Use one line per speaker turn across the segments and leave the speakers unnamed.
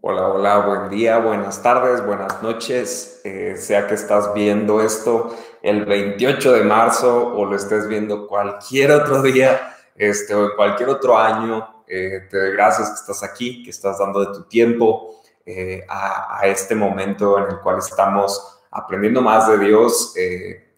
Hola, hola, buen día, buenas tardes, buenas noches, eh, sea que estás viendo esto el 28 de marzo o lo estés viendo cualquier otro día este, o cualquier otro año, eh, te doy gracias que estás aquí, que estás dando de tu tiempo eh, a, a, este momento en el cual estamos aprendiendo más de Dios,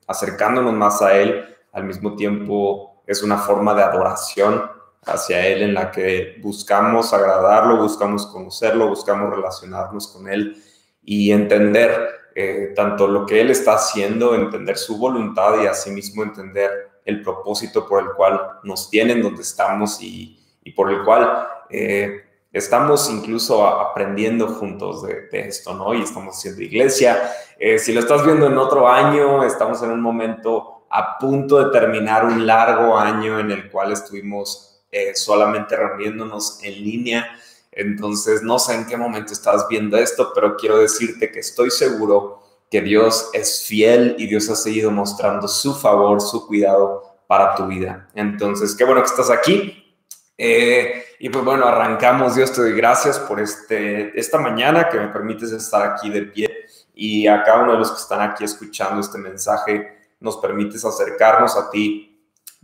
acercándonos más a Él, al mismo tiempo es una forma de adoración hacia Él en la que buscamos agradarlo, buscamos conocerlo, buscamos relacionarnos con Él y entender eh, tanto lo que Él está haciendo, entender su voluntad y asimismo entender el propósito por el cual nos tienen donde estamos y, y por el cual eh, estamos incluso aprendiendo juntos de, esto, ¿no? Y estamos haciendo iglesia. Eh, si lo estás viendo en otro año, estamos en un momento a punto de terminar un largo año en el cual estuvimos eh, solamente reuniéndonos en línea. Entonces, no sé en qué momento estás viendo esto, pero quiero decirte que estoy seguro que Dios es fiel y Dios ha seguido mostrando su favor, su cuidado para tu vida. Entonces, qué bueno que estás aquí. Eh, y pues bueno, arrancamos. Dios te doy gracias por este, esta mañana que me permites estar aquí de pie y a cada uno de los que están aquí escuchando este mensaje, nos permites acercarnos a ti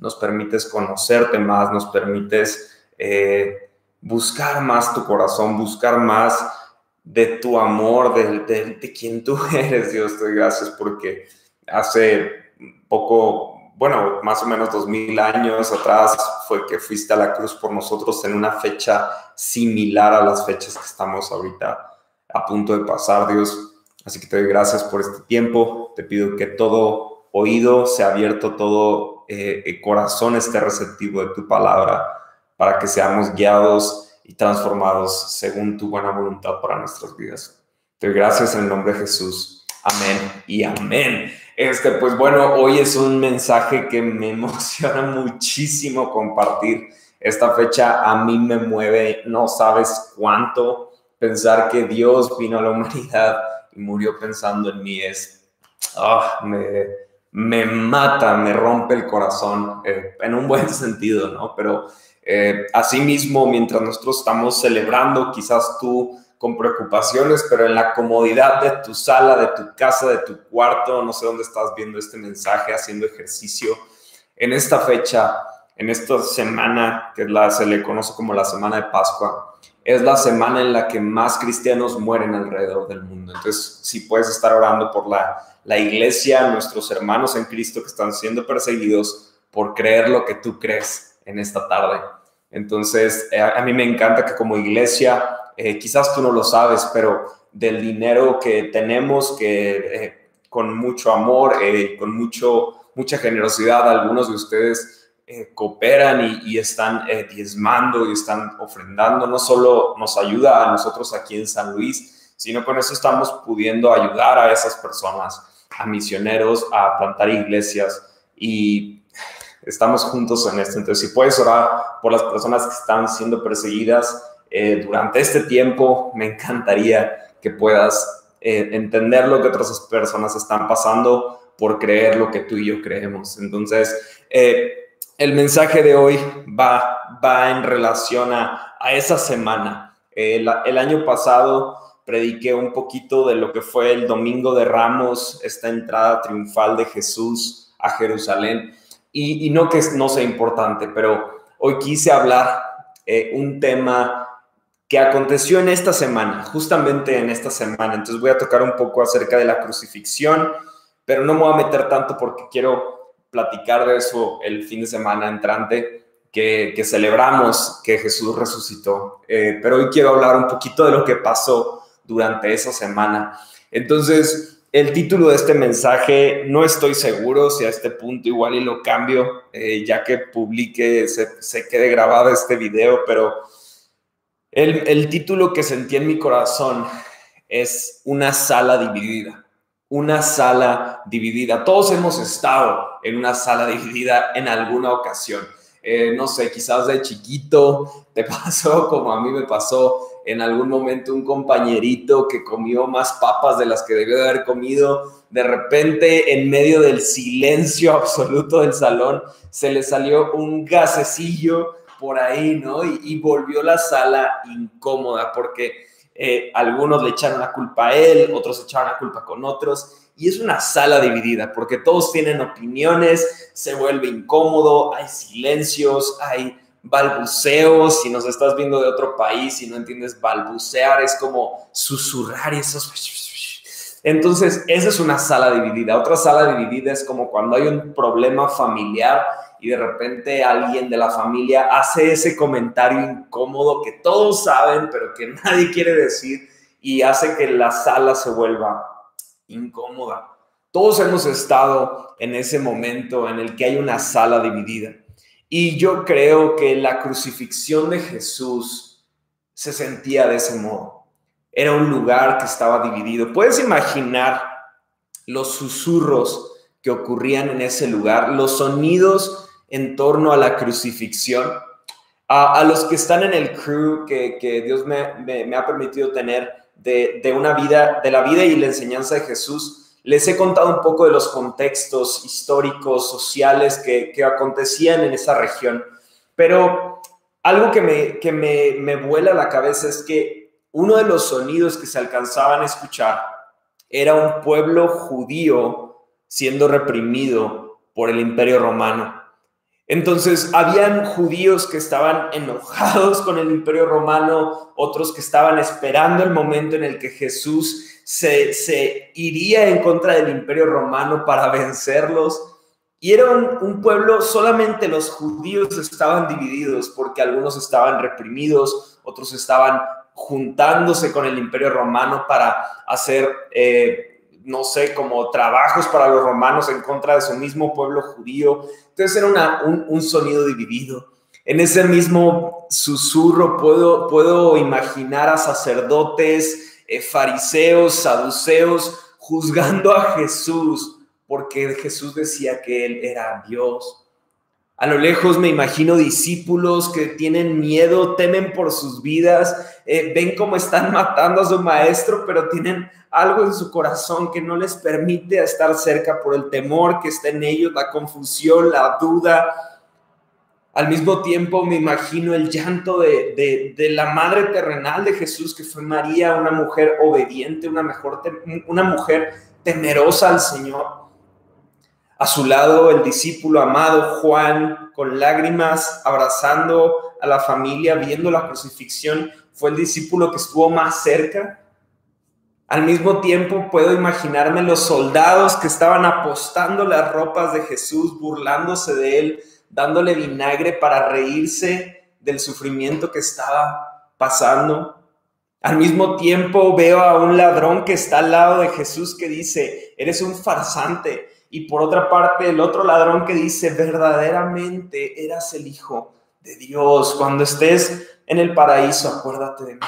nos permites conocerte más, nos permites eh, buscar más tu corazón, buscar más de tu amor, de, de, quien tú eres, Dios, te gracias porque hace poco, bueno, más o menos dos mil años atrás fue que fuiste a la cruz por nosotros en una fecha similar a las fechas que estamos ahorita a punto de pasar, Dios. Así que te doy gracias por este tiempo, te pido que todo oído sea abierto, todo eh, corazón esté receptivo de tu palabra para que seamos guiados y transformados según tu buena voluntad para nuestras vidas. Te doy gracias en el nombre de Jesús. Amén y amén. Este, pues bueno, hoy es un mensaje que me emociona muchísimo compartir. Esta fecha a mí me mueve, no sabes cuánto. Pensar que Dios vino a la humanidad y murió pensando en mí es, ah, me, me mata, me rompe el corazón, eh, en un buen sentido, ¿no? Pero eh, asimismo, mientras nosotros estamos celebrando, quizás tú con preocupaciones, pero en la comodidad de tu sala, de tu casa, de tu cuarto, no sé dónde estás viendo este mensaje, haciendo ejercicio, en esta fecha, en esta semana, que la, se le conoce como la semana de Pascua, es la semana en la que más cristianos mueren alrededor del mundo. Entonces, si puedes estar orando por la la iglesia, nuestros hermanos en Cristo que están siendo perseguidos por creer lo que tú crees en esta tarde. Entonces, eh, a, mí me encanta que como iglesia, eh, quizás tú no lo sabes, pero del dinero que tenemos, que eh, con mucho amor, con mucho, mucha generosidad, algunos de ustedes cooperan y, están diezmando y están ofrendando, no solo nos ayuda a nosotros aquí en San Luis, sino con eso estamos pudiendo ayudar a esas personas a misioneros, a plantar iglesias y estamos juntos en esto. Entonces, si puedes orar por las personas que están siendo perseguidas eh, durante este tiempo, me encantaría que puedas eh, entender lo que otras personas están pasando por creer lo que tú y yo creemos. Entonces, eh, el mensaje de hoy va, va en relación a, a esa semana. el año pasado prediqué un poquito de lo que fue el Domingo de Ramos, esta entrada triunfal de Jesús a Jerusalén. Y, y no que no sea importante, pero hoy quise hablar eh, un tema que aconteció en esta semana, justamente en esta semana. Entonces voy a tocar un poco acerca de la crucifixión, pero no me voy a meter tanto porque quiero platicar de eso el fin de semana entrante. Que, celebramos que Jesús resucitó. Eh, pero hoy quiero hablar un poquito de lo que pasó durante esa semana. Entonces, el título de este mensaje, no estoy seguro si a este punto igual y lo cambio, eh, ya que publique, se, se, quede grabado este video, pero el, el título que sentí en mi corazón es una sala dividida. Una sala dividida. Todos hemos estado en una sala dividida en alguna ocasión. Eh, no sé, quizás de chiquito te pasó como a mí me pasó en algún momento un compañerito que comió más papas de las que debió de haber comido, de repente en medio del silencio absoluto del salón se le salió un gasecillo por ahí, ¿no? Y, y volvió la sala incómoda porque eh, algunos le echaron la culpa a él, otros echaron la culpa con otros, y es una sala dividida, porque todos tienen opiniones, se vuelve incómodo, hay silencios, hay balbuceos, si nos estás viendo de otro país y no entiendes balbucear, es como susurrar y esos... Entonces, esa es una sala dividida. Otra sala dividida es como cuando hay un problema familiar y de repente alguien de la familia hace ese comentario incómodo que todos saben, pero que nadie quiere decir y hace que la sala se vuelva incómoda. Todos hemos estado en ese momento en el que hay una sala dividida. Y yo creo que la crucifixión de Jesús se sentía de ese modo. Era un lugar que estaba dividido. Puedes imaginar los susurros que ocurrían en ese lugar, los sonidos en torno a la crucifixión. A, los que están en el crew que, Dios me, ha permitido tener de, de, una vida, de la vida y la enseñanza de Jesús, les he contado un poco de los contextos históricos, sociales que, acontecían en esa región, pero algo que, me, que me, me vuela la cabeza es que uno de los sonidos que se alcanzaban a escuchar era un pueblo judío siendo reprimido por el imperio romano. Entonces, habían judíos que estaban enojados con el imperio romano, otros que estaban esperando el momento en el que Jesús se, iría en contra del imperio romano para vencerlos. Y era un, pueblo, solamente los judíos estaban divididos porque algunos estaban reprimidos, otros estaban juntándose con el imperio romano para hacer, eh, no sé, como trabajos para los romanos en contra de su mismo pueblo judío. Entonces era un, un, sonido dividido. En ese mismo susurro puedo, puedo imaginar a sacerdotes, eh, fariseos, saduceos, juzgando a Jesús, porque Jesús decía que él era Dios. A lo lejos me imagino discípulos que tienen miedo, temen por sus vidas, eh, ven cómo están matando a su maestro, pero tienen algo en su corazón que no les permite estar cerca por el temor que está en ellos, la confusión, la duda, al mismo tiempo me imagino el llanto de, la madre terrenal de Jesús, que fue María, una mujer obediente, una, mejor, una mujer temerosa al Señor. A su lado el discípulo amado Juan, con lágrimas, abrazando a la familia, viendo la crucifixión, fue el discípulo que estuvo más cerca. Al mismo tiempo puedo imaginarme los soldados que estaban apostando las ropas de Jesús, burlándose de él, dándole vinagre para reírse del sufrimiento que estaba pasando. Al mismo tiempo veo a un ladrón que está al lado de Jesús que dice, eres un farsante. Y por otra parte, el otro ladrón que dice, verdaderamente eras el Hijo de Dios. Cuando estés en el paraíso, acuérdate de mí.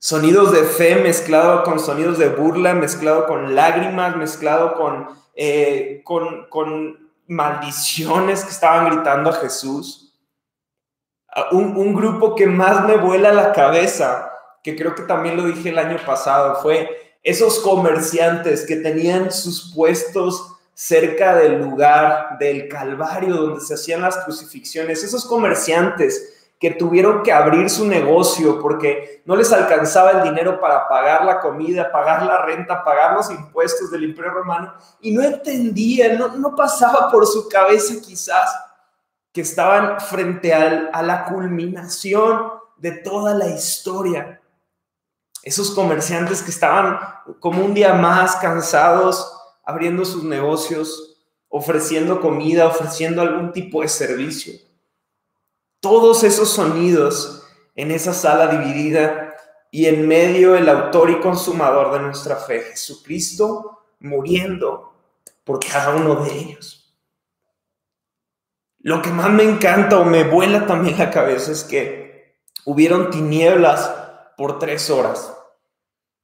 Sonidos de fe mezclado con sonidos de burla, mezclado con lágrimas, mezclado con, eh, con, con maldiciones que estaban gritando a Jesús. Un, un, grupo que más me vuela la cabeza, que creo que también lo dije el año pasado, fue esos comerciantes que tenían sus puestos cerca del lugar del Calvario donde se hacían las crucifixiones, esos comerciantes que tuvieron que abrir su negocio porque no les alcanzaba el dinero para pagar la comida, pagar la renta, pagar los impuestos del Imperio Romano y no entendían, no, pasaba por su cabeza quizás que estaban frente a la culminación de toda la historia. Esos comerciantes que estaban como un día más cansados, abriendo sus negocios, ofreciendo comida, ofreciendo algún tipo de servicio todos esos sonidos en esa sala dividida y en medio el autor y consumador de nuestra fe, Jesucristo, muriendo por cada uno de ellos. Lo que más me encanta o me vuela también la cabeza es que hubieron tinieblas por tres horas.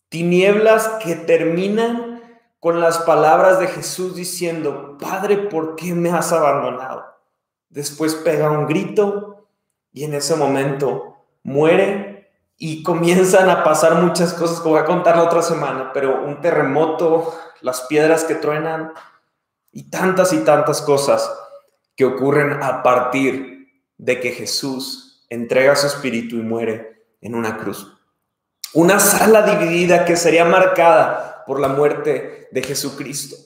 Tinieblas que terminan con las palabras de Jesús diciendo, Padre, ¿por qué me has abandonado? Después pega un grito y en ese momento muere y comienzan a pasar muchas cosas que voy a contar la otra semana, pero un terremoto, las piedras que truenan y tantas y tantas cosas que ocurren a partir de que Jesús entrega su espíritu y muere en una cruz. Una sala dividida que sería marcada por la muerte de Jesucristo.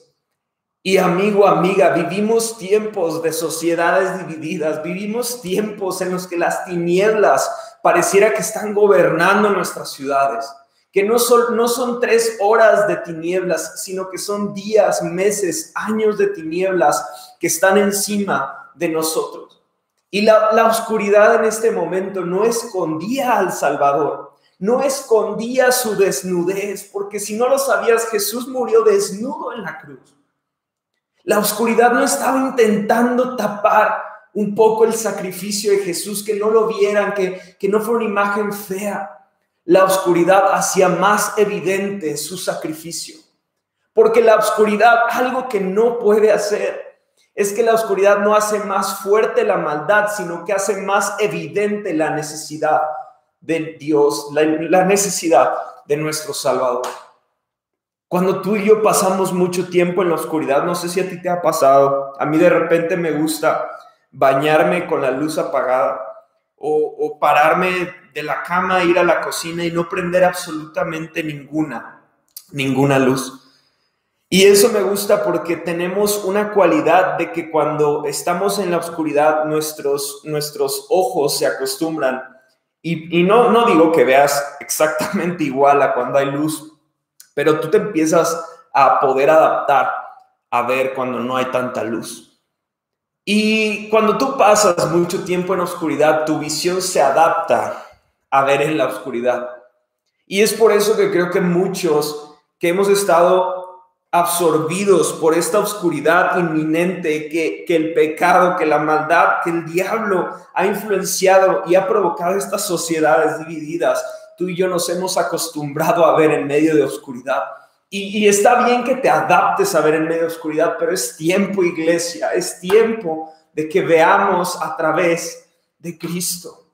Y amigo, amiga, vivimos tiempos de sociedades divididas, vivimos tiempos en los que las tinieblas pareciera que están gobernando nuestras ciudades, que no son, no son tres horas de tinieblas, sino que son días, meses, años de tinieblas que están encima de nosotros. Y la, la oscuridad en este momento no escondía al Salvador, no escondía su desnudez, porque si no lo sabías, Jesús murió desnudo en la cruz. La oscuridad no estaba intentando tapar un poco el sacrificio de Jesús, que no lo vieran, que, que no fue una imagen fea. La oscuridad hacía más evidente su sacrificio. Porque la oscuridad, algo que no puede hacer, es que la oscuridad no hace más fuerte la maldad, sino que hace más evidente la necesidad de Dios, la, necesidad de nuestro Salvador. Cuando tú y yo pasamos mucho tiempo en la oscuridad, no sé si a ti te ha pasado, a mí de repente me gusta bañarme con la luz apagada o, pararme de la cama, ir a la cocina y no prender absolutamente ninguna, ninguna luz. Y eso me gusta porque tenemos una cualidad de que cuando estamos en la oscuridad, nuestros, nuestros ojos se acostumbran. Y, no, no digo que veas exactamente igual a cuando hay luz, pero tú te empiezas a poder adaptar a ver cuando no hay tanta luz. Y cuando tú pasas mucho tiempo en oscuridad, tu visión se adapta a ver en la oscuridad. Y es por eso que creo que muchos que hemos estado absorbidos por esta oscuridad inminente que, que el pecado, que la maldad, que el diablo ha influenciado y ha provocado estas sociedades divididas, tú y yo nos hemos acostumbrado a ver en medio de oscuridad. Y, está bien que te adaptes a ver en medio de oscuridad, pero es tiempo, iglesia, es tiempo de que veamos a través de Cristo.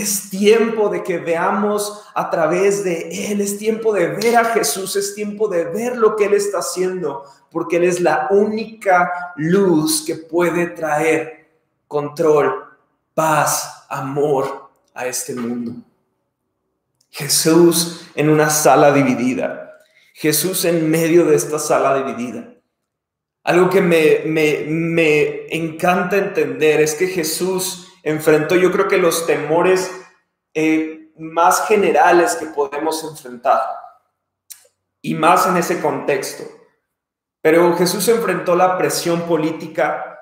Es tiempo de que veamos a través de Él, es tiempo de ver a Jesús, es tiempo de ver lo que Él está haciendo, porque Él es la única luz que puede traer control, paz, amor a este mundo. Jesús en una sala dividida. Jesús en medio de esta sala dividida. Algo que me, me, encanta entender es que Jesús enfrentó, yo creo que los temores eh, más generales que podemos enfrentar. Y más en ese contexto. Pero Jesús enfrentó la presión política,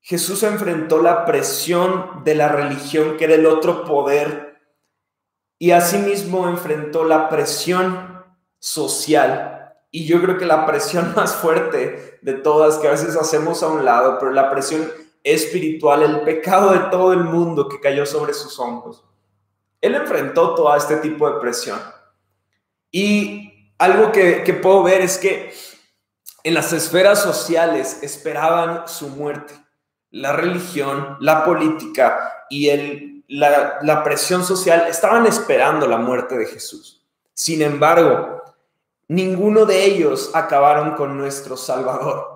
Jesús enfrentó la presión de la religión, que era el otro poder y asimismo enfrentó la presión social. Y yo creo que la presión más fuerte de todas, que a veces hacemos a un lado, pero la presión espiritual, el pecado de todo el mundo que cayó sobre sus hombros. Él enfrentó todo este tipo de presión. Y algo que, puedo ver es que en las esferas sociales esperaban su muerte. La religión, la política y el la, presión social, estaban esperando la muerte de Jesús. Sin embargo, ninguno de ellos acabaron con nuestro Salvador.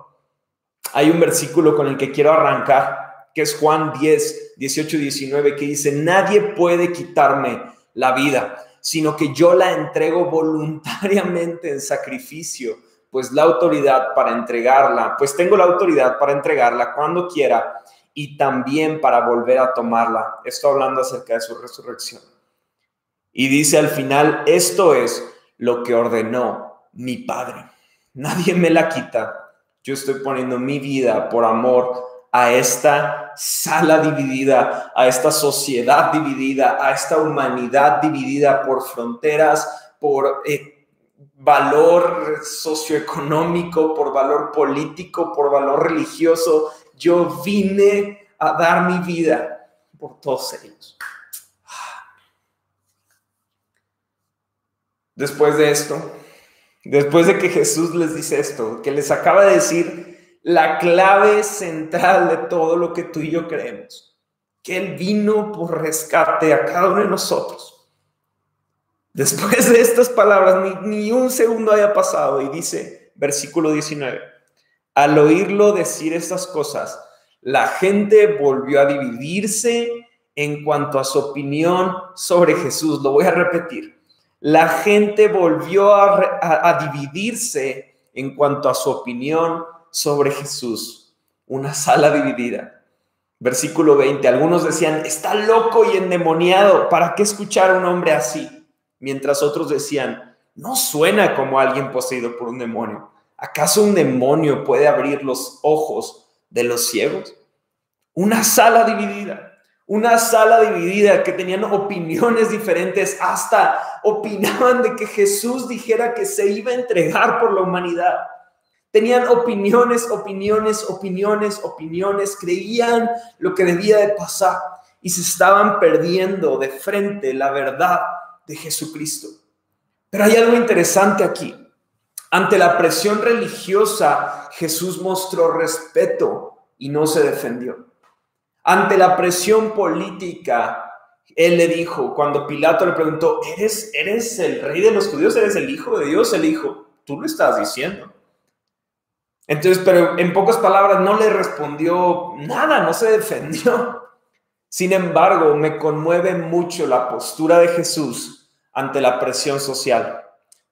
Hay un versículo con el que quiero arrancar, que es Juan 10, 18 y 19, que dice, nadie puede quitarme la vida, sino que yo la entrego voluntariamente en sacrificio, pues la autoridad para entregarla, pues tengo la autoridad para entregarla cuando quiera y también para volver a tomarla. Esto hablando acerca de su resurrección. Y dice al final, esto es lo que ordenó mi Padre. Nadie me la quita. Yo estoy poniendo mi vida por amor a esta sala dividida, a esta sociedad dividida, a esta humanidad dividida por fronteras, por eh, valor socioeconómico, por valor político, por valor religioso, yo vine a dar mi vida por todos ellos. Después de esto, después de que Jesús les dice esto, que les acaba de decir la clave central de todo lo que tú y yo creemos, que Él vino por rescate a cada uno de nosotros. Después de estas palabras, ni, un segundo haya pasado y dice, versículo 19, al oírlo decir estas cosas, la gente volvió a dividirse en cuanto a su opinión sobre Jesús. Lo voy a repetir. La gente volvió a, dividirse en cuanto a su opinión sobre Jesús. Una sala dividida. Versículo 20. Algunos decían, está loco y endemoniado. ¿Para qué escuchar a un hombre así? Mientras otros decían, no suena como alguien poseído por un demonio. ¿Acaso un demonio puede abrir los ojos de los ciegos? Una sala dividida una sala dividida que tenían opiniones diferentes, hasta opinaban de que Jesús dijera que se iba a entregar por la humanidad. Tenían opiniones, opiniones, opiniones, opiniones, creían lo que debía de pasar y se estaban perdiendo de frente la verdad de Jesucristo. Pero hay algo interesante aquí. Ante la presión religiosa, Jesús mostró respeto y no se defendió. Ante la presión política, él le dijo, cuando Pilato le preguntó, ¿eres, ¿eres el rey de los judíos? ¿Eres el hijo de Dios? Él dijo, tú lo estás diciendo. Entonces, pero en pocas palabras no le respondió nada, no se defendió. Sin embargo, me conmueve mucho la postura de Jesús ante la presión social,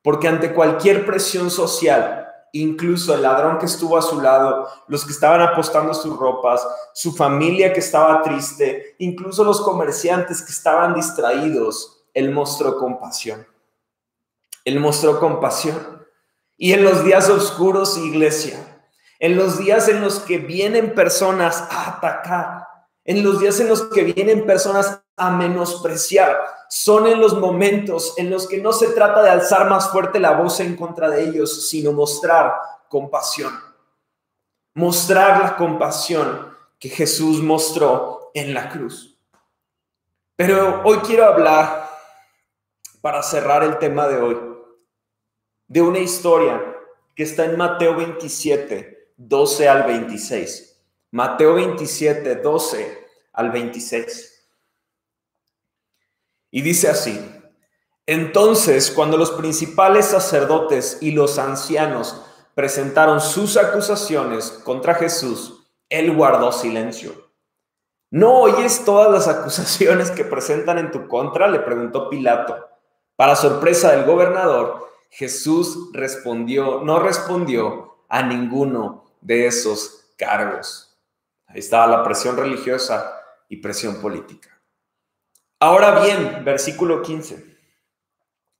porque ante cualquier presión social, incluso el ladrón que estuvo a su lado, los que estaban apostando sus ropas, su familia que estaba triste, incluso los comerciantes que estaban distraídos, Él mostró compasión. Él mostró compasión. Y en los días oscuros, iglesia, en los días en los que vienen personas a atacar, en los días en los que vienen personas a menospreciar, son en los momentos en los que no se trata de alzar más fuerte la voz en contra de ellos, sino mostrar compasión. Mostrar la compasión que Jesús mostró en la cruz. Pero hoy quiero hablar, para cerrar el tema de hoy, de una historia que está en Mateo 27, 12 al 26. Mateo 27, 12 al 26. Y dice así, entonces cuando los principales sacerdotes y los ancianos presentaron sus acusaciones contra Jesús, él guardó silencio. ¿No oyes todas las acusaciones que presentan en tu contra? le preguntó Pilato. Para sorpresa del gobernador, Jesús respondió, no respondió a ninguno de esos cargos. Ahí estaba la presión religiosa y presión política. Ahora bien, versículo 15.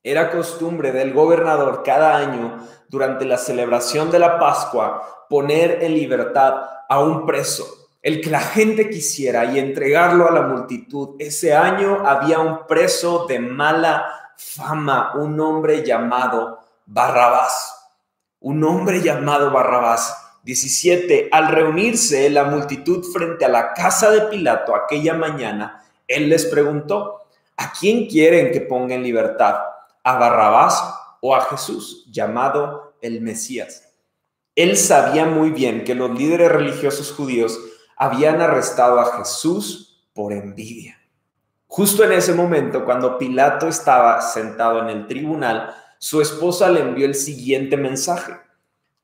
Era costumbre del gobernador cada año, durante la celebración de la Pascua, poner en libertad a un preso, el que la gente quisiera, y entregarlo a la multitud. Ese año había un preso de mala fama, un hombre llamado Barrabás. Un hombre llamado Barrabás. 17. Al reunirse la multitud frente a la casa de Pilato aquella mañana, él les preguntó, ¿a quién quieren que ponga en libertad? ¿A Barrabás o a Jesús, llamado el Mesías? Él sabía muy bien que los líderes religiosos judíos habían arrestado a Jesús por envidia. Justo en ese momento, cuando Pilato estaba sentado en el tribunal, su esposa le envió el siguiente mensaje.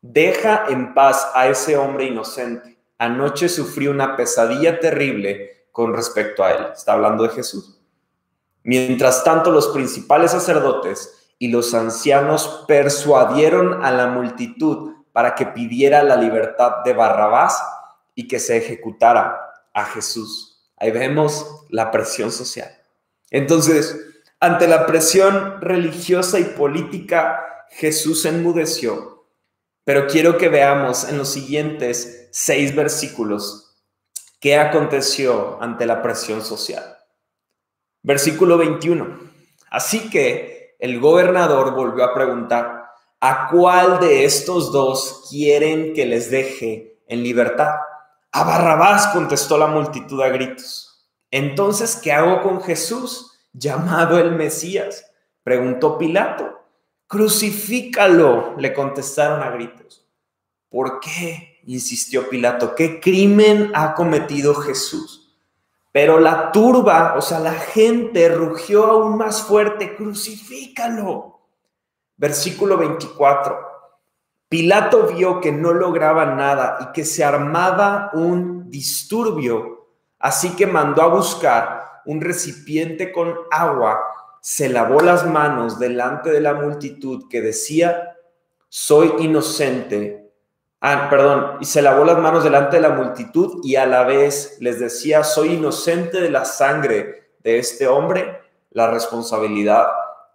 Deja en paz a ese hombre inocente. Anoche sufrí una pesadilla terrible con respecto a él. Está hablando de Jesús. Mientras tanto, los principales sacerdotes y los ancianos persuadieron a la multitud para que pidiera la libertad de Barrabás y que se ejecutara a Jesús. Ahí vemos la presión social. Entonces, ante la presión religiosa y política, Jesús enmudeció. Pero quiero que veamos en los siguientes seis versículos ¿Qué aconteció ante la presión social? Versículo 21. Así que el gobernador volvió a preguntar, ¿a cuál de estos dos quieren que les deje en libertad? A Barrabás contestó la multitud a gritos. Entonces, ¿qué hago con Jesús, llamado el Mesías? Preguntó Pilato. Crucifícalo, le contestaron a gritos. ¿Por qué? Insistió Pilato, ¿qué crimen ha cometido Jesús? Pero la turba, o sea, la gente rugió aún más fuerte, crucifícalo. Versículo 24. Pilato vio que no lograba nada y que se armaba un disturbio, así que mandó a buscar un recipiente con agua se lavó las manos delante de la multitud que decía, soy inocente. Ah, perdón, y se lavó las manos delante de la multitud y a la vez les decía, soy inocente de la sangre de este hombre, la responsabilidad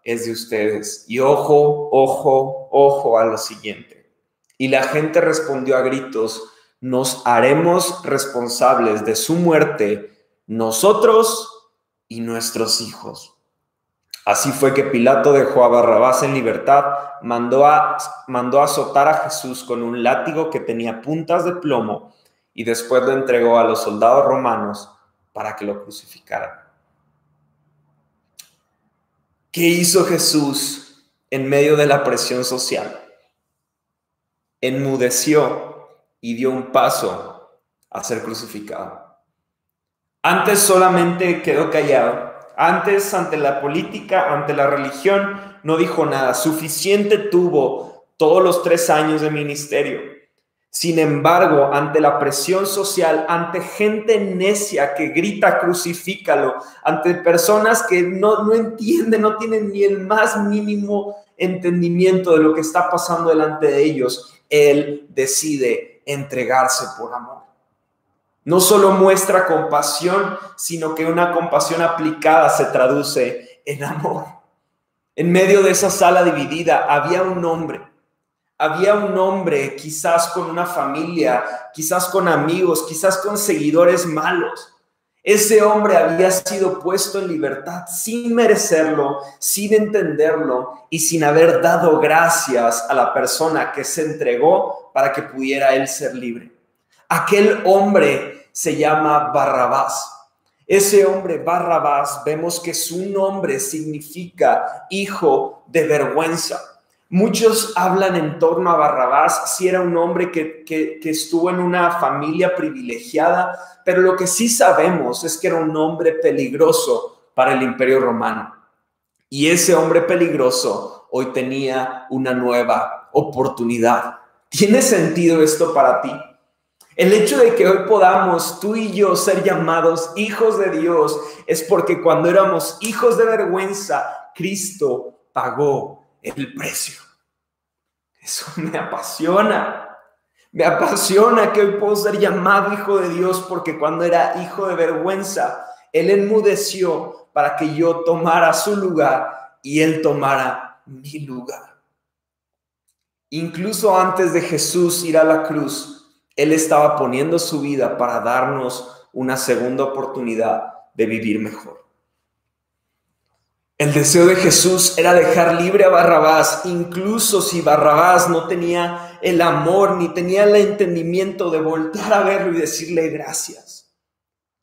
es de ustedes. Y ojo, ojo, ojo a lo siguiente. Y la gente respondió a gritos, nos haremos responsables de su muerte nosotros y nuestros hijos. Así fue que Pilato dejó a Barrabás en libertad, mandó a, mandó a azotar a Jesús con un látigo que tenía puntas de plomo y después lo entregó a los soldados romanos para que lo crucificaran. ¿Qué hizo Jesús en medio de la presión social? Enmudeció y dio un paso a ser crucificado. Antes solamente quedó callado. Antes, ante la política, ante la religión, no dijo nada. Suficiente tuvo todos los tres años de ministerio. Sin embargo, ante la presión social, ante gente necia que grita crucifícalo, ante personas que no, no entienden, no tienen ni el más mínimo entendimiento de lo que está pasando delante de ellos, Él decide entregarse por amor. No solo muestra compasión, sino que una compasión aplicada se traduce en amor. En medio de esa sala dividida había un hombre. Había un hombre quizás con una familia, quizás con amigos, quizás con seguidores malos. Ese hombre había sido puesto en libertad sin merecerlo, sin entenderlo y sin haber dado gracias a la persona que se entregó para que pudiera él ser libre. Aquel hombre se llama Barrabás. Ese hombre Barrabás, vemos que su nombre significa hijo de vergüenza. Muchos hablan en torno a Barrabás si era un hombre que, que, estuvo en una familia privilegiada, pero lo que sí sabemos es que era un hombre peligroso para el imperio romano. Y ese hombre peligroso hoy tenía una nueva oportunidad. ¿Tiene sentido esto para ti? El hecho de que hoy podamos tú y yo ser llamados hijos de Dios es porque cuando éramos hijos de vergüenza, Cristo pagó el precio. Eso me apasiona. Me apasiona que hoy puedo ser llamado hijo de Dios porque cuando era hijo de vergüenza, Él enmudeció para que yo tomara su lugar y Él tomara mi lugar. Incluso antes de Jesús ir a la cruz, él estaba poniendo su vida para darnos una segunda oportunidad de vivir mejor. El deseo de Jesús era dejar libre a Barrabás, incluso si Barrabás no tenía el amor ni tenía el entendimiento de voltear a verlo y decirle gracias.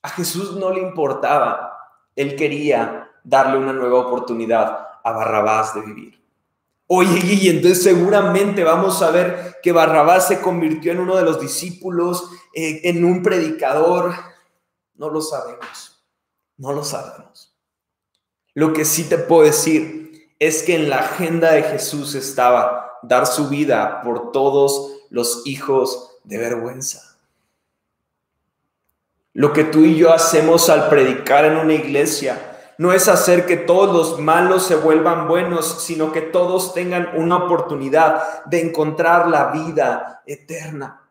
A Jesús no le importaba, él quería darle una nueva oportunidad a Barrabás de vivir. Oye, y entonces seguramente vamos a ver que Barrabás se convirtió en uno de los discípulos, eh, en un predicador. No lo sabemos, no lo sabemos. Lo que sí te puedo decir es que en la agenda de Jesús estaba dar su vida por todos los hijos de vergüenza. Lo que tú y yo hacemos al predicar en una iglesia no es hacer que todos los malos se vuelvan buenos, sino que todos tengan una oportunidad de encontrar la vida eterna.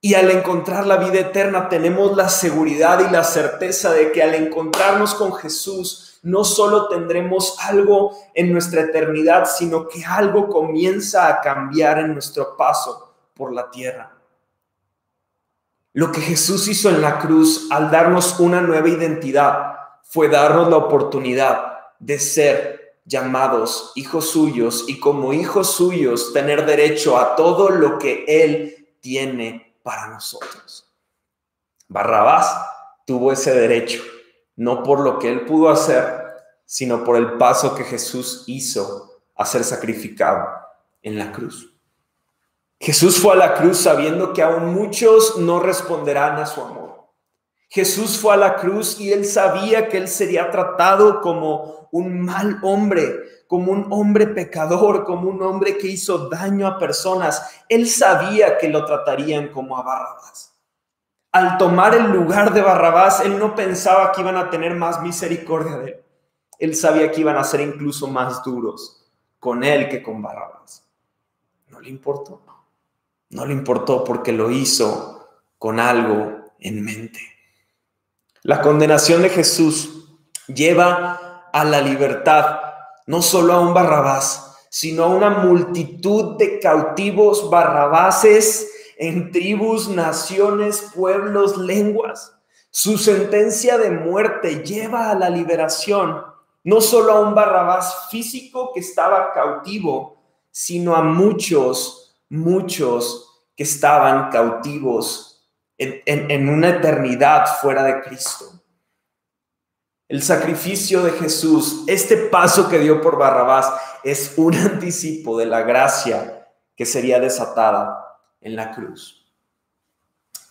Y al encontrar la vida eterna tenemos la seguridad y la certeza de que al encontrarnos con Jesús no solo tendremos algo en nuestra eternidad, sino que algo comienza a cambiar en nuestro paso por la tierra. Lo que Jesús hizo en la cruz al darnos una nueva identidad fue darnos la oportunidad de ser llamados hijos suyos y como hijos suyos tener derecho a todo lo que Él tiene para nosotros. Barrabás tuvo ese derecho, no por lo que Él pudo hacer, sino por el paso que Jesús hizo a ser sacrificado en la cruz. Jesús fue a la cruz sabiendo que aún muchos no responderán a su amor. Jesús fue a la cruz y él sabía que él sería tratado como un mal hombre, como un hombre pecador, como un hombre que hizo daño a personas. Él sabía que lo tratarían como a Barrabás. Al tomar el lugar de Barrabás, él no pensaba que iban a tener más misericordia de él. Él sabía que iban a ser incluso más duros con él que con Barrabás. No le importó. No le importó porque lo hizo con algo en mente. La condenación de Jesús lleva a la libertad no solo a un Barrabás, sino a una multitud de cautivos barrabases en tribus, naciones, pueblos, lenguas. Su sentencia de muerte lleva a la liberación no solo a un Barrabás físico que estaba cautivo, sino a muchos, muchos que estaban cautivos en, una eternidad fuera de Cristo. El sacrificio de Jesús, este paso que dio por Barrabás, es un anticipo de la gracia que sería desatada en la cruz.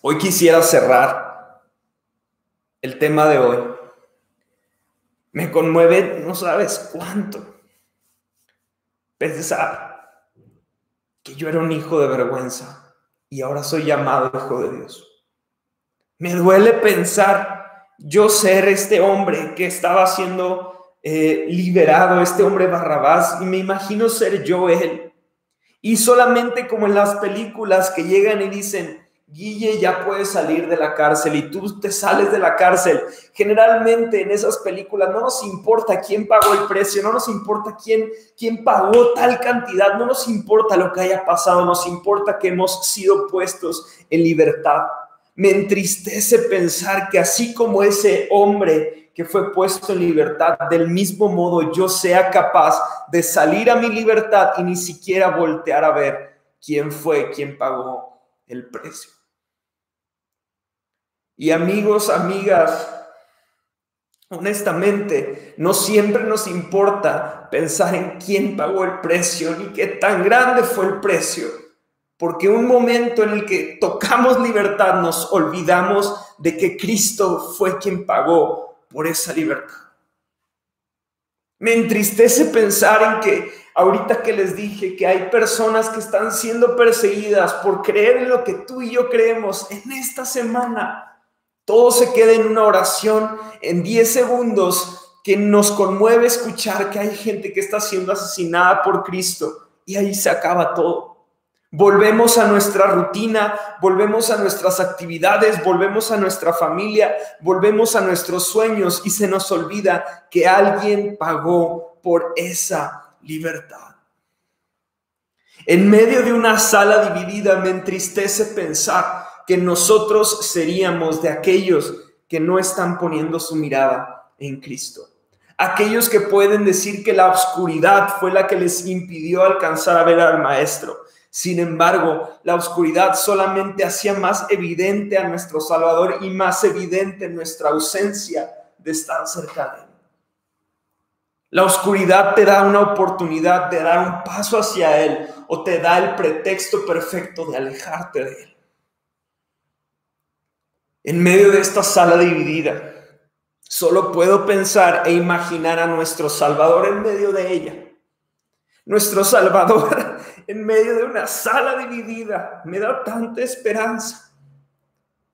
Hoy quisiera cerrar el tema de hoy me conmueve, no sabes cuánto. Pensar que yo era un hijo de vergüenza y ahora soy llamado hijo de Dios. Me duele pensar yo ser este hombre que estaba siendo eh, liberado, este hombre Barrabás, y me imagino ser yo él. Y solamente como en las películas que llegan y dicen, Guille ya puede salir de la cárcel y tú te sales de la cárcel. Generalmente en esas películas no nos importa quién pagó el precio, no nos importa quién, quién pagó tal cantidad, no nos importa lo que haya pasado, nos importa que hemos sido puestos en libertad. Me entristece pensar que así como ese hombre que fue puesto en libertad, del mismo modo yo sea capaz de salir a mi libertad y ni siquiera voltear a ver quién fue quién pagó el precio. Y amigos, amigas, honestamente, no siempre nos importa pensar en quién pagó el precio ni qué tan grande fue el precio, porque un momento en el que tocamos libertad nos olvidamos de que Cristo fue quien pagó por esa libertad. Me entristece pensar en que ahorita que les dije que hay personas que están siendo perseguidas por creer en lo que tú y yo creemos en esta semana, todo se queda en una oración en 10 segundos que nos conmueve escuchar que hay gente que está siendo asesinada por Cristo y ahí se acaba todo. Volvemos a nuestra rutina, volvemos a nuestras actividades, volvemos a nuestra familia, volvemos a nuestros sueños y se nos olvida que alguien pagó por esa libertad. En medio de una sala dividida me entristece pensar que nosotros seríamos de aquellos que no están poniendo su mirada en Cristo. Aquellos que pueden decir que la oscuridad fue la que les impidió alcanzar a ver al Maestro. Sin embargo, la oscuridad solamente hacía más evidente a nuestro Salvador y más evidente nuestra ausencia de estar cerca de Él. La oscuridad te da una oportunidad de dar un paso hacia Él o te da el pretexto perfecto de alejarte de Él en medio de esta sala dividida. Solo puedo pensar e imaginar a nuestro Salvador en medio de ella. Nuestro Salvador en medio de una sala dividida me da tanta esperanza,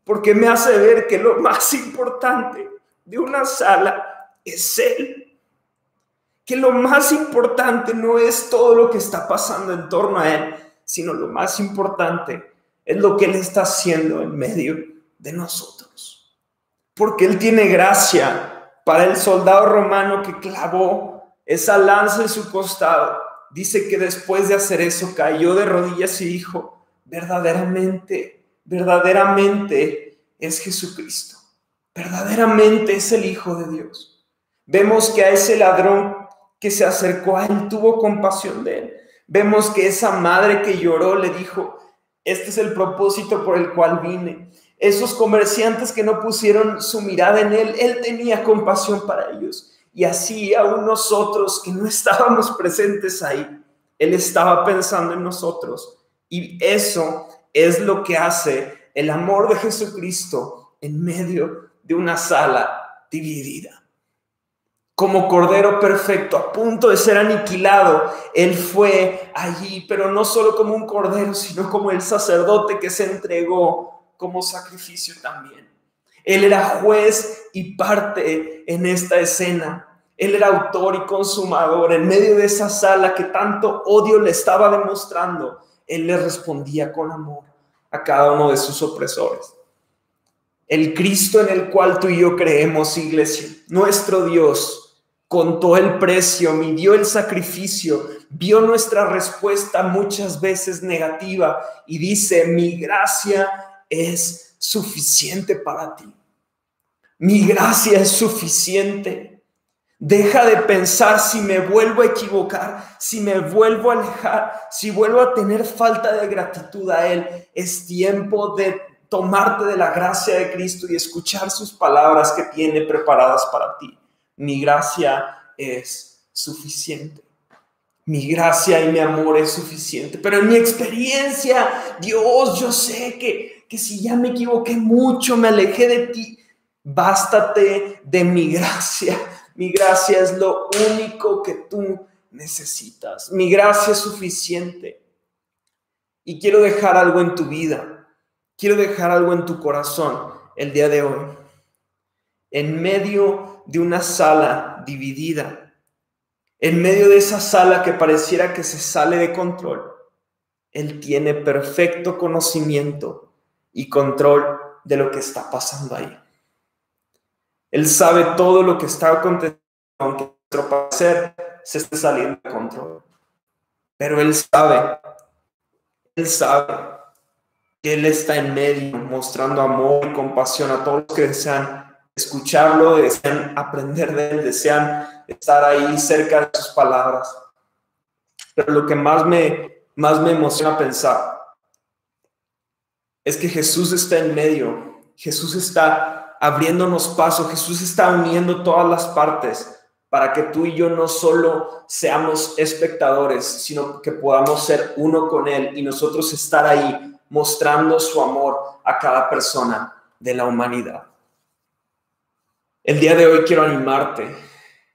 porque me hace ver que lo más importante de una sala es Él. Que lo más importante no es todo lo que está pasando en torno a Él, sino lo más importante es lo que Él está haciendo en medio de nosotros. Porque Él tiene gracia para el soldado romano que clavó esa lanza en su costado. Dice que después de hacer eso cayó de rodillas y dijo, verdaderamente, verdaderamente es Jesucristo. Verdaderamente es el Hijo de Dios. Vemos que a ese ladrón que se acercó a él tuvo compasión de él. Vemos que esa madre que lloró le dijo, este es el propósito por el cual vine esos comerciantes que no pusieron su mirada en Él, Él tenía compasión para ellos. Y así aún nosotros que no estábamos presentes ahí, Él estaba pensando en nosotros. Y eso es lo que hace el amor de Jesucristo en medio de una sala dividida. Como Cordero perfecto, a punto de ser aniquilado, Él fue allí, pero no solo como un Cordero, sino como el sacerdote que se entregó como sacrificio también. Él era juez y parte en esta escena. Él era autor y consumador. En medio de esa sala que tanto odio le estaba demostrando, Él le respondía con amor a cada uno de sus opresores. El Cristo en el cual tú y yo creemos, iglesia, nuestro Dios, contó el precio, midió el sacrificio, vio nuestra respuesta muchas veces negativa y dice, mi gracia es suficiente para ti. Mi gracia es suficiente. Deja de pensar si me vuelvo a equivocar, si me vuelvo a alejar, si vuelvo a tener falta de gratitud a Él. Es tiempo de tomarte de la gracia de Cristo y escuchar sus palabras que tiene preparadas para ti. Mi gracia es suficiente. Mi gracia y mi amor es suficiente. Pero en mi experiencia, Dios, yo sé que, que si ya me equivoqué mucho, me alejé de ti, bástate de mi gracia. Mi gracia es lo único que tú necesitas. Mi gracia es suficiente. Y quiero dejar algo en tu vida quiero dejar algo en tu corazón el día de hoy. En medio de una sala dividida, en medio de esa sala que pareciera que se sale de control, Él tiene perfecto conocimiento y control de lo que está pasando ahí. Él sabe todo lo que está aconteciendo, aunque nuestro parecer se esté saliendo de control. Pero Él sabe, Él sabe que Él está en medio, mostrando amor y compasión a todos los que desean escucharlo, desean aprender de Él, desean estar ahí cerca de sus palabras. Pero lo que más me, más me emociona pensar es que Jesús está en medio, Jesús está abriéndonos paso, Jesús está uniendo todas las partes para que tú y yo no solo seamos espectadores, sino que podamos ser uno con Él y nosotros estar ahí mostrando su amor a cada persona de la humanidad. El día de hoy quiero animarte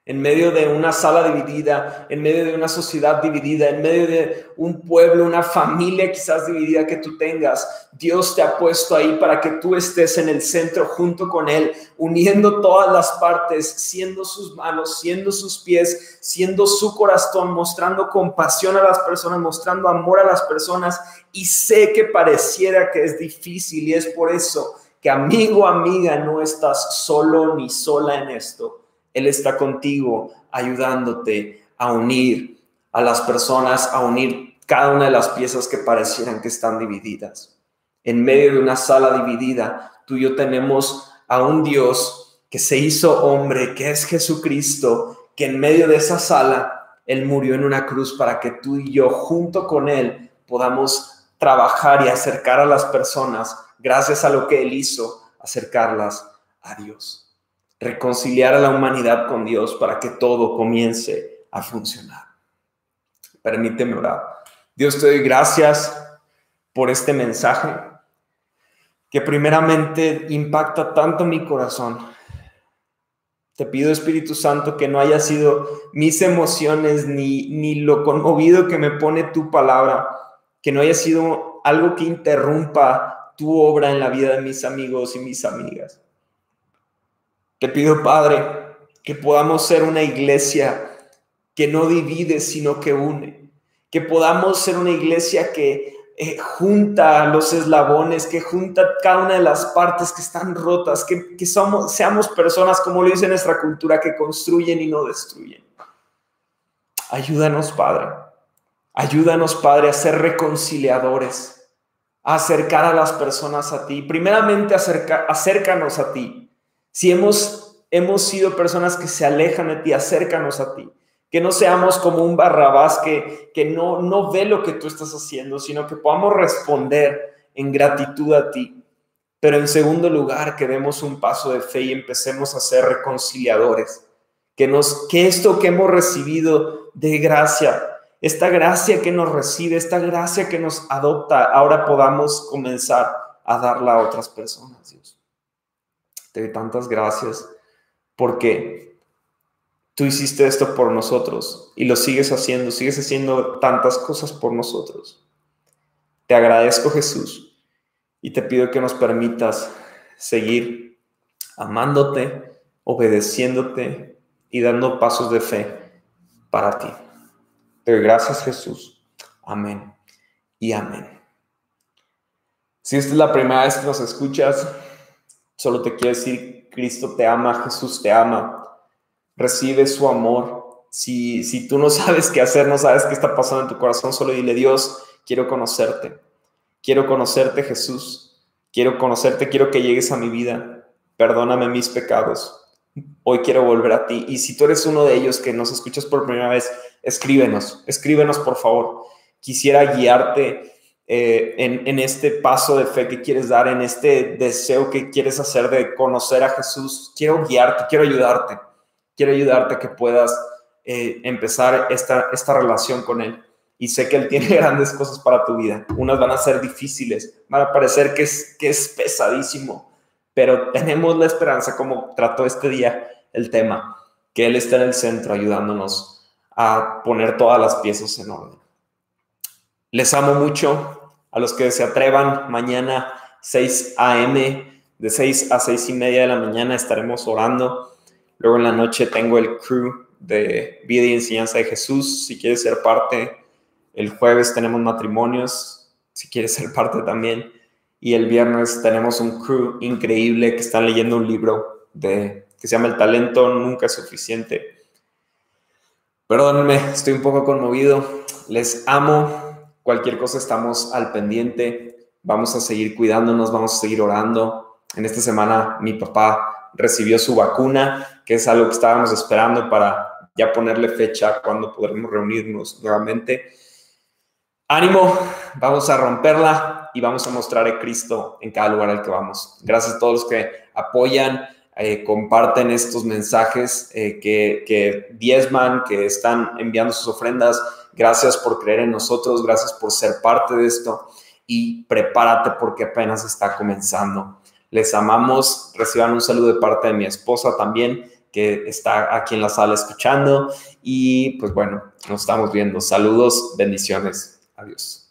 en medio de una sala dividida, en medio de una sociedad dividida, en medio de un pueblo, una familia quizás dividida que tú tengas, Dios te ha puesto ahí para que tú estés en el centro junto con Él, uniendo todas las partes, siendo sus manos, siendo sus pies, siendo su corazón, mostrando compasión a las personas, mostrando amor a las personas. Y sé que pareciera que es difícil y es por eso que amigo, amiga, no estás solo ni sola en esto él está contigo ayudándote a unir a las personas, a unir cada una de las piezas que parecieran que están divididas. En medio de una sala dividida, tú y yo tenemos a un Dios que se hizo hombre, que es Jesucristo, que en medio de esa sala, Él murió en una cruz para que tú y yo, junto con Él, podamos trabajar y acercar a las personas, gracias a lo que Él hizo, acercarlas a Dios reconciliar a la humanidad con Dios para que todo comience a funcionar. Permíteme orar. Dios te doy gracias por este mensaje que primeramente impacta tanto mi corazón. Te pido, Espíritu Santo, que no haya sido mis emociones ni, ni lo conmovido que me pone tu palabra, que no haya sido algo que interrumpa tu obra en la vida de mis amigos y mis amigas. Te pido, Padre, que podamos ser una iglesia que no divide, sino que une. Que podamos ser una iglesia que eh, junta los eslabones, que junta cada una de las partes que están rotas, que, somos, seamos personas, como lo dice nuestra cultura, que construyen y no destruyen. Ayúdanos, Padre. Ayúdanos, Padre, a ser reconciliadores, a acercar a las personas a ti. Primeramente, acerca, acércanos a ti si hemos, hemos sido personas que se alejan de ti, acércanos a ti. Que no seamos como un barrabás que, que no, no ve lo que tú estás haciendo, sino que podamos responder en gratitud a ti. Pero en segundo lugar, que demos un paso de fe y empecemos a ser reconciliadores. Que, nos, que esto que hemos recibido de gracia, esta gracia que nos recibe, esta gracia que nos adopta, ahora podamos comenzar a darla a otras personas, Dios. Te doy tantas gracias porque tú hiciste esto por nosotros y lo sigues haciendo, sigues haciendo tantas cosas por nosotros. Te agradezco Jesús y te pido que nos permitas seguir amándote, obedeciéndote y dando pasos de fe para ti. Te doy gracias Jesús. Amén y amén. Si esta es la primera vez que nos escuchas, solo te quiero decir, Cristo te ama, Jesús te ama, recibe su amor. Si, si tú no sabes qué hacer, no sabes qué está pasando en tu corazón, solo dile, Dios, quiero conocerte. Quiero conocerte, Jesús. Quiero conocerte, quiero que llegues a mi vida. Perdóname mis pecados. Hoy quiero volver a ti. Y si tú eres uno de ellos que nos escuchas por primera vez, escríbenos, escríbenos por favor. Quisiera guiarte eh, en, este paso de fe que quieres dar, en este deseo que quieres hacer de conocer a Jesús. Quiero guiarte, quiero ayudarte. Quiero ayudarte a que puedas eh, empezar esta, esta relación con Él. Y sé que Él tiene grandes cosas para tu vida. Unas van a ser difíciles, van a parecer que es, que es pesadísimo, pero tenemos la esperanza, como trató este día el tema, que Él está en el centro ayudándonos a poner todas las piezas en orden. Les amo mucho a los que se atrevan mañana 6 a.m. de 6 a 6 y media de la mañana estaremos orando. Luego en la noche tengo el crew de vida y enseñanza de Jesús. Si quieres ser parte, el jueves tenemos matrimonios. Si quieres ser parte también. Y el viernes tenemos un crew increíble que están leyendo un libro de, que se llama El talento nunca es suficiente Perdónenme, estoy un poco conmovido. Les amo. Cualquier cosa estamos al pendiente. Vamos a seguir cuidándonos, vamos a seguir orando. En esta semana mi papá recibió su vacuna, que es algo que estábamos esperando para ya ponerle fecha cuando podremos reunirnos nuevamente. Ánimo, vamos a romperla y vamos a mostrar a Cristo en cada lugar al que vamos. Gracias a todos los que apoyan eh, comparten estos mensajes, eh, que, que diezman, que están enviando sus ofrendas. Gracias por creer en nosotros, gracias por ser parte de esto y prepárate porque apenas está comenzando. Les amamos, reciban un saludo de parte de mi esposa también, que está aquí en la sala escuchando. Y pues bueno, nos estamos viendo. Saludos, bendiciones. Adiós.